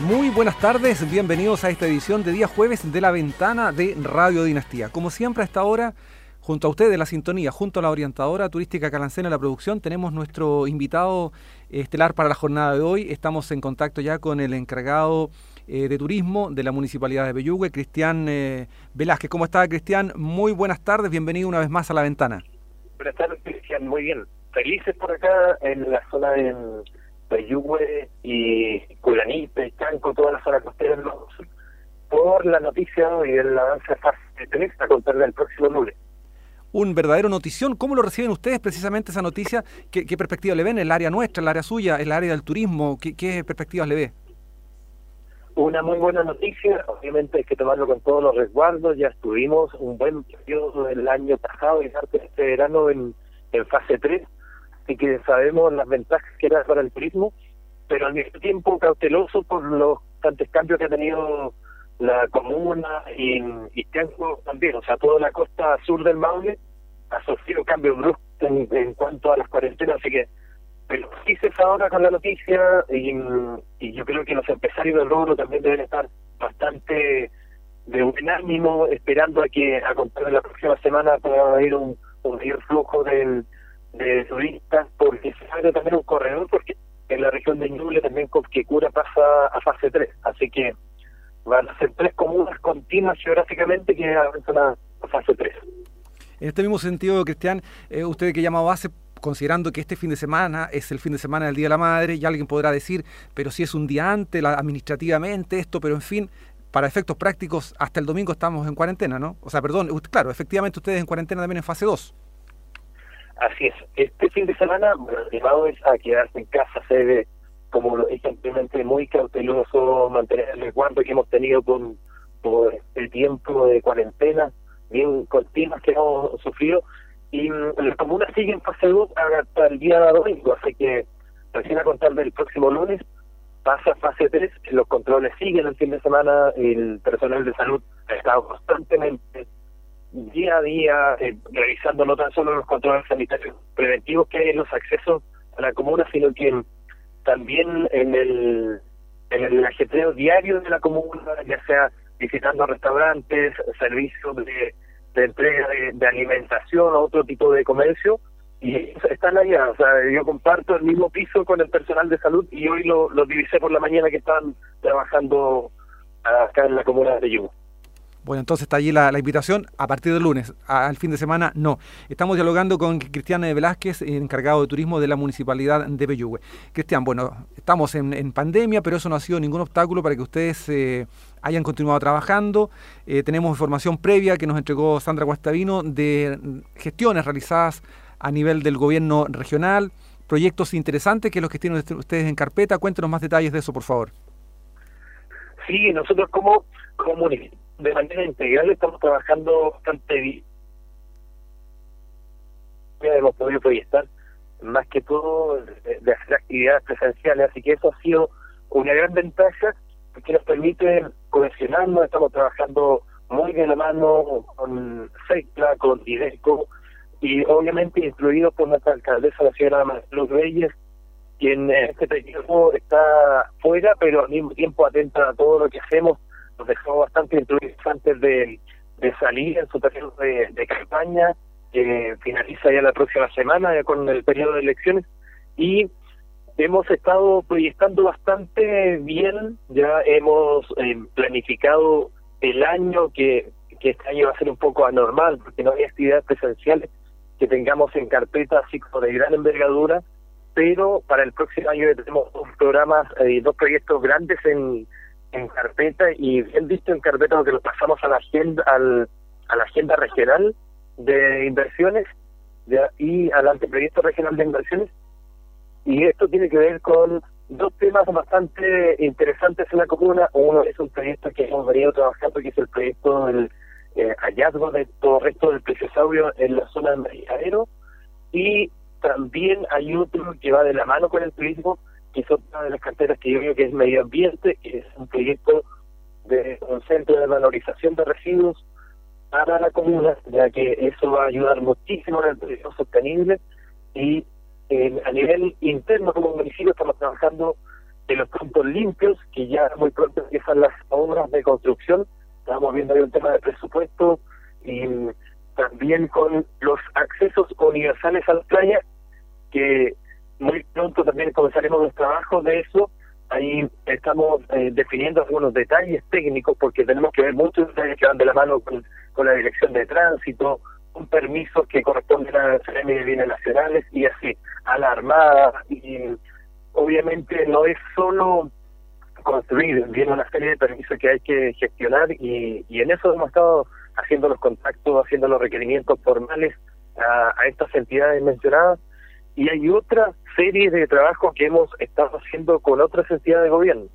Muy buenas tardes, bienvenidos a esta edición de día jueves de la ventana de Radio Dinastía. Como siempre a esta hora, junto a ustedes la sintonía, junto a la orientadora turística Calancena la producción, tenemos nuestro invitado estelar para la jornada de hoy. Estamos en contacto ya con el encargado eh, de turismo de la Municipalidad de Bellugue, Cristian eh, Velázquez. ¿Cómo está Cristian? Muy buenas tardes, bienvenido una vez más a la ventana. Buenas tardes Cristian, muy bien. Felices por acá en la zona de Peyúgue y Culaní, Pechanco, toda la zona costera del por la noticia y el avance de fase 3 a contar del próximo lunes. Un verdadero notición. ¿Cómo lo reciben ustedes precisamente esa noticia? ¿Qué, qué perspectiva le ven? ¿El área nuestra, el área suya, el área del turismo? ¿Qué, qué perspectivas le ve? Una muy buena noticia, obviamente hay que tomarlo con todos los resguardos, ya estuvimos un buen periodo del año pasado y este verano en, en fase 3, y que sabemos las ventajas que era para el turismo, pero al mismo tiempo cauteloso por los tantos cambios que ha tenido la comuna y Istianco también, o sea, toda la costa sur del Maule ha sufrido cambios bruscos en, cuanto a las cuarentenas, así que pero dices ahora con la noticia y, y yo creo que los empresarios del rubro también deben estar bastante de buen ánimo esperando a que a contar de la próxima semana pueda haber un, un mayor flujo del de turistas porque se abre también un corredor porque en la región de Ñuble también que cura pasa a fase 3 así que van a ser tres comunas continuas geográficamente que avanzan a, fase 3 en este mismo sentido Cristian eh, usted que llama base considerando que este fin de semana es el fin de semana del Día de la Madre, y alguien podrá decir, pero si es un día antes, la, administrativamente esto, pero en fin, para efectos prácticos, hasta el domingo estamos en cuarentena, ¿no? O sea, perdón, claro, efectivamente ustedes en cuarentena también en fase 2. Así es. Este fin de semana, bueno, el llamado es a quedarse en casa, se debe, como lo dije anteriormente, muy cauteloso, mantener el resguardo que hemos tenido con, por el tiempo de cuarentena, bien continuas que hemos sufrido, y mm, la comuna sigue en fase 2 hasta el día domingo, así que recién a contar del próximo lunes pasa fase 3, los controles siguen el fin de semana, el personal de salud ha estado constantemente día a día eh, revisando no tan solo los controles sanitarios preventivos que hay en los accesos a la comuna, sino que también en el, en el ajetreo diario de la comuna, ya sea visitando restaurantes, servicios de, de entrega de, alimentación o otro tipo de comercio, y están allá. O sea, yo comparto el mismo piso con el personal de salud y hoy lo, lo divisé por la mañana que están trabajando acá en la comuna de Yugo. Bueno, entonces está allí la, invitación a partir del lunes, al fin de semana no. Estamos dialogando con Cristian Velázquez, encargado de turismo de la Municipalidad de Peyúgue. Cristian, bueno, estamos en, pandemia, pero eso no ha sido ningún obstáculo para que ustedes eh, hayan continuado trabajando. Eh, tenemos información previa que nos entregó Sandra Guastavino de gestiones realizadas a nivel del gobierno regional, proyectos interesantes que los que tienen ustedes en carpeta. Cuéntenos más detalles de eso, por favor. Sí, nosotros como comunidad de manera integral estamos trabajando bastante bien. Hemos podido proyectar más que todo de, hacer actividades presenciales, así que eso ha sido una gran ventaja porque nos permite cohesionarnos, estamos trabajando muy de la mano con SECLA, con IDECO y obviamente incluido por nuestra alcaldesa, la señora Luz Reyes, quien en este periodo está fuera, pero al mismo tiempo atenta a todo lo que hacemos nos dejó bastante instruidos antes de, salir en su periodo de, campaña, que finaliza ya la próxima semana ya con el periodo de elecciones, y hemos estado proyectando bastante bien, ya hemos eh, planificado el año que, que este año va a ser un poco anormal, porque no hay actividades presenciales que tengamos en carpeta así como de gran envergadura, pero para el próximo año tenemos dos programas, eh, dos proyectos grandes en en carpeta y bien visto en carpeta porque lo pasamos a la agenda al, a la agenda regional de inversiones y al anteproyecto regional de inversiones. Y esto tiene que ver con dos temas bastante interesantes en la comuna. Uno es un proyecto que hemos venido trabajando que es el proyecto del eh, hallazgo de todo el resto del plesiosaurio en la zona del Marijadero y también hay otro que va de la mano con el turismo que es otra de las carteras que yo veo que es medio ambiente, que es un proyecto de un centro de valorización de residuos para la comuna, ya que eso va a ayudar muchísimo en el turismo sostenible y a nivel interno como municipio estamos trabajando de los puntos limpios, que ya muy pronto empiezan las obras de construcción. Estamos viendo ahí un tema de presupuesto y también con los accesos universales a la playa, que muy pronto también comenzaremos los trabajos de eso. Ahí estamos eh, definiendo algunos detalles técnicos porque tenemos que ver muchos detalles que van de la mano con, con la dirección de tránsito, un permiso que corresponde a la CRM de Bienes Nacionales y así, a la Armada. Y obviamente no es solo construir, viene una serie de permisos que hay que gestionar y, en eso hemos estado haciendo los contactos, haciendo los requerimientos formales a estas entidades mencionadas y hay otra serie de trabajos que hemos estado haciendo con otras entidades de gobierno.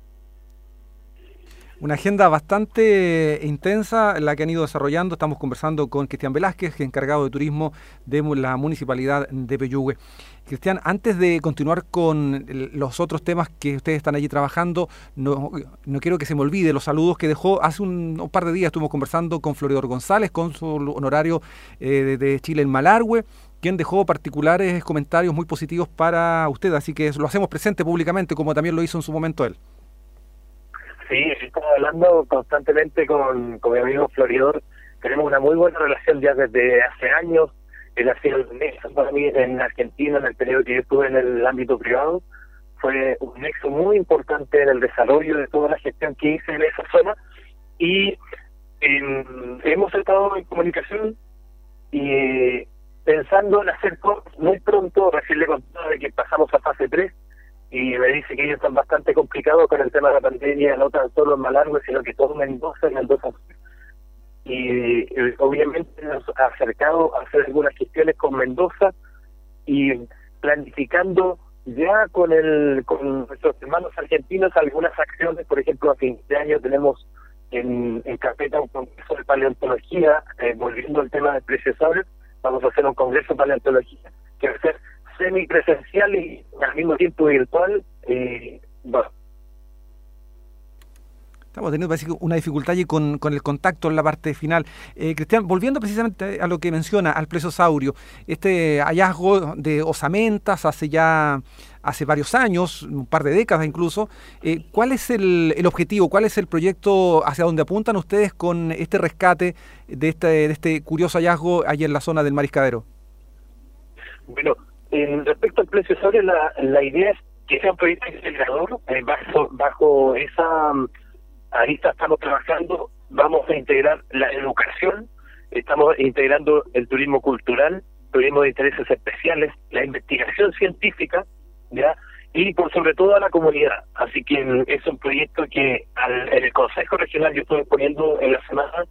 Una agenda bastante intensa la que han ido desarrollando. Estamos conversando con Cristian Velázquez, encargado de turismo de la municipalidad de Peyúgue. Cristian, antes de continuar con los otros temas que ustedes están allí trabajando, no, no quiero que se me olvide los saludos que dejó hace un, par de días. Estuvimos conversando con Floridor González, cónsul honorario eh, de Chile en Malargüe, quien dejó particulares comentarios muy positivos para usted. Así que lo hacemos presente públicamente, como también lo hizo en su momento él. Sí, estamos hablando constantemente con, con mi amigo Floridor. Tenemos una muy buena relación ya desde hace años. Él ha sido el nexo para mí en Argentina, en el periodo que yo estuve en el ámbito privado. Fue un nexo muy importante en el desarrollo de toda la gestión que hice en esa zona. Y hemos estado en comunicación y pensando en hacer muy pronto. Recién le contaba de que pasamos a fase 3 y me dice que ellos están bastante complicados con el tema de la pandemia, no tan solo en Malargue, sino que todo Mendoza y Mendoza. Y obviamente nos ha acercado a hacer algunas gestiones con Mendoza y planificando ya con el con nuestros hermanos argentinos algunas acciones, por ejemplo, a fin de año tenemos en, en carpeta un congreso de paleontología, eh, volviendo al tema de precios vamos a hacer un congreso de paleontología que va a ser semipresencial y al mismo tiempo virtual, eh, bueno. Estamos teniendo parece, una dificultad allí con, con, el contacto en la parte final. Eh, Cristian, volviendo precisamente a lo que menciona, al plesiosaurio, este hallazgo de osamentas hace ya hace varios años, un par de décadas incluso, eh, ¿cuál es el, el, objetivo, cuál es el proyecto hacia donde apuntan ustedes con este rescate de este, de este curioso hallazgo allí en la zona del mariscadero? Bueno, en respecto al precio sobre la, la idea es que sea un proyecto eh, bajo, bajo esa mm, arista estamos trabajando, vamos a integrar la educación, estamos integrando el turismo cultural, turismo de intereses especiales, la investigación científica, ya y por sobre todo a la comunidad. Así que es un proyecto que al, en el Consejo Regional, yo estuve poniendo en la semana,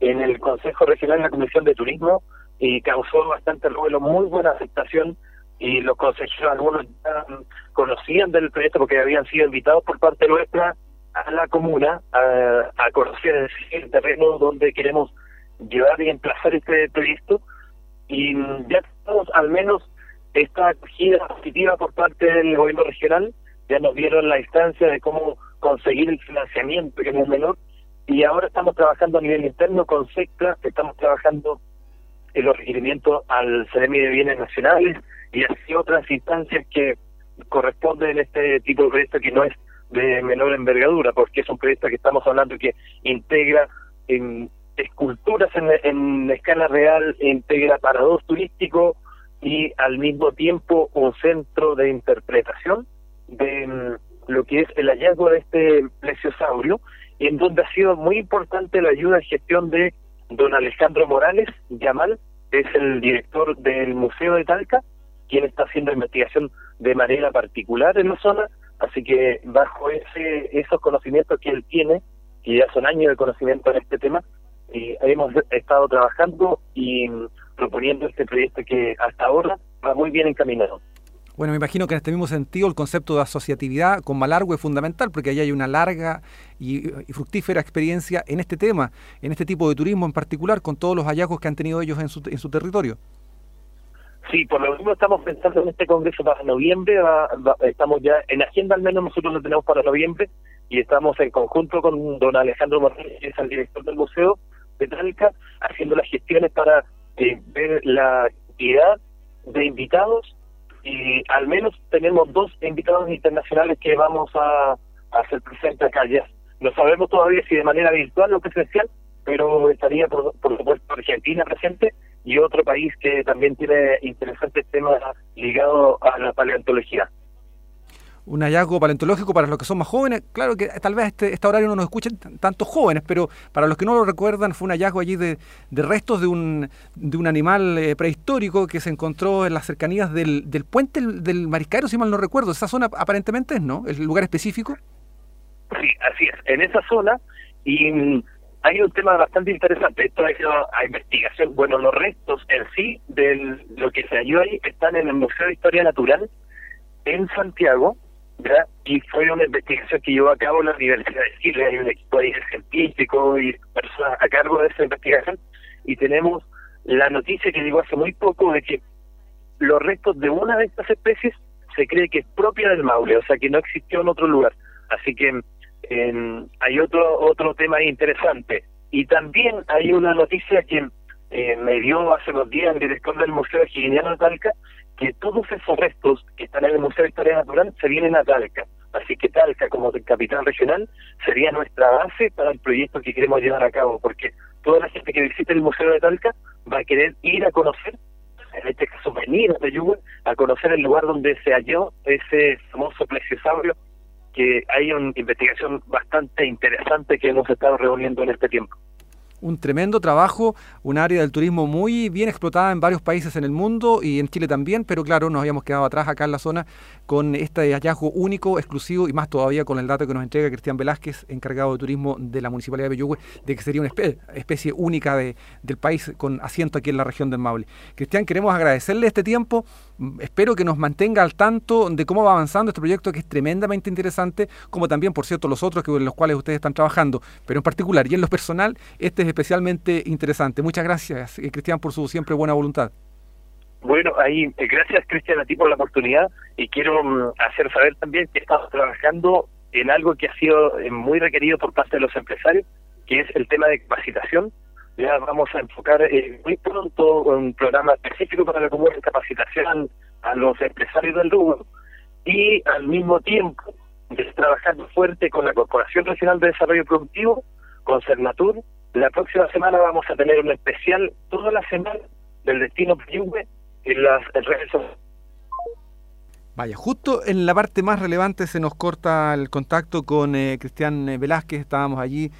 en el Consejo Regional, en la Comisión de Turismo, y causó bastante ruido, muy buena aceptación y los consejeros algunos ya conocían del proyecto porque habían sido invitados por parte nuestra a la comuna a, a conocer el terreno donde queremos llevar y emplazar este proyecto. Y ya tenemos al menos esta acogida positiva por parte del gobierno regional, ya nos dieron la instancia de cómo conseguir el financiamiento que es menor. Y ahora estamos trabajando a nivel interno con SECTA, estamos trabajando en los requerimientos al CEREMI de Bienes Nacionales, y así otras instancias que corresponden en este tipo de proyecto que no es de menor envergadura, porque es un proyecto que estamos hablando que integra en esculturas en, en escala real, integra parados turístico y al mismo tiempo un centro de interpretación de mm, lo que es el hallazgo de este plesiosaurio, en donde ha sido muy importante la ayuda y gestión de don Alejandro Morales Yamal, es el director del Museo de Talca, quien está haciendo investigación de manera particular en la zona, así que bajo ese esos conocimientos que él tiene, que ya son años de conocimiento en este tema, eh, hemos estado trabajando y proponiendo este proyecto que hasta ahora va muy bien encaminado. Bueno, me imagino que en este mismo sentido el concepto de asociatividad con Malargo es fundamental porque ahí hay una larga y, fructífera experiencia en este tema, en este tipo de turismo en particular, con todos los hallazgos que han tenido ellos en su, en su territorio. Sí, por lo mismo estamos pensando en este congreso para noviembre, estamos ya en agenda al menos nosotros lo tenemos para noviembre y estamos en conjunto con don Alejandro Morales, que es el director del Museo de Talca, haciendo las gestiones para eh, ver la cantidad de invitados y al menos tenemos dos invitados internacionales que vamos a, hacer presente acá ya. No sabemos todavía si de manera virtual o presencial, pero estaría por, por supuesto Argentina presente y otro país que también tiene interesantes temas ligados a la paleontología un hallazgo paleontológico para los que son más jóvenes. Claro que tal vez este, este horario no nos escuchen tantos jóvenes, pero para los que no lo recuerdan, fue un hallazgo allí de, de restos de un, de un animal eh, prehistórico que se encontró en las cercanías del, del puente del, Mariscario, si mal no recuerdo. Esa zona aparentemente es, ¿no? ¿El lugar específico? Sí, así es. En esa zona, y mm, hay un tema bastante interesante. Esto ido a investigación. Bueno, los restos en sí de lo que se halló ahí están en el Museo de Historia Natural en Santiago y fue una investigación que llevó a cabo la Universidad de Chile, hay un equipo ahí científico y personas a cargo de esa investigación, y tenemos la noticia que llegó hace muy poco de que los restos de una de estas especies se cree que es propia del Maule, o sea que no existió en otro lugar. Así que hay otro otro tema interesante. Y también hay una noticia que eh, me dio hace dos días el director del Museo Giginiano de Talca, que todos esos restos que están en el Museo de Historia Natural se vienen a Talca. Así que Talca, como capital regional, sería nuestra base para el proyecto que queremos llevar a cabo, porque toda la gente que visite el Museo de Talca va a querer ir a conocer, en este caso venir de Yugo, a conocer el lugar donde se halló ese famoso plesiosaurio, que hay una investigación bastante interesante que hemos estado reuniendo en este tiempo un tremendo trabajo, un área del turismo muy bien explotada en varios países en el mundo y en Chile también, pero claro, nos habíamos quedado atrás acá en la zona con este hallazgo único, exclusivo y más todavía con el dato que nos entrega Cristian Velázquez, encargado de turismo de la Municipalidad de Bellugüe, de que sería una especie, única de, del país con asiento aquí en la región del Maule. Cristian, queremos agradecerle este tiempo, espero que nos mantenga al tanto de cómo va avanzando este proyecto que es tremendamente interesante, como también, por cierto, los otros que, en los cuales ustedes están trabajando, pero en particular y en lo personal, este es especialmente interesante. Muchas gracias, eh, Cristian, por su siempre buena voluntad. Bueno, ahí, eh, gracias Cristian a ti por la oportunidad y quiero mm, hacer saber también que estamos trabajando en algo que ha sido eh, muy requerido por parte de los empresarios, que es el tema de capacitación. Ya vamos a enfocar muy pronto un programa específico para la comunidad de capacitación a los empresarios del rubro y al mismo tiempo trabajando fuerte con la Corporación Regional de Desarrollo Productivo, con Cernatur, la próxima semana vamos a tener un especial toda la semana del destino Piyungüe en las redes. Vaya, justo en la parte más relevante se nos corta el contacto con eh, Cristian eh, Velázquez, estábamos allí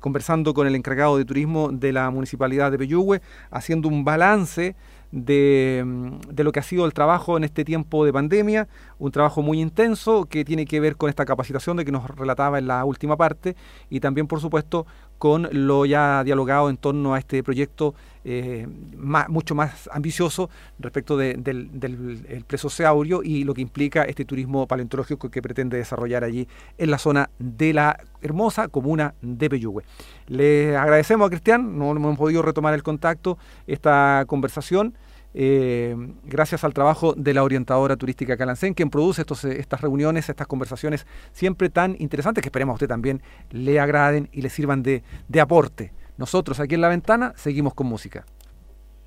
conversando con el encargado de turismo de la municipalidad de Peyúgue, haciendo un balance de, de, lo que ha sido el trabajo en este tiempo de pandemia, un trabajo muy intenso que tiene que ver con esta capacitación de que nos relataba en la última parte y también, por supuesto, con lo ya dialogado en torno a este proyecto eh, mucho más ambicioso respecto del, del presosaurio y lo que implica este turismo paleontológico que pretende desarrollar allí en la zona de la hermosa comuna de Peyúgue. Le agradecemos a Cristian, no hemos podido retomar el contacto, esta conversación. Eh, gracias al trabajo de la orientadora turística Calancén, quien produce estos, eh, estas reuniones, estas conversaciones siempre tan interesantes que esperemos a usted también le agraden y le sirvan de aporte. Nosotros aquí en la ventana seguimos con música.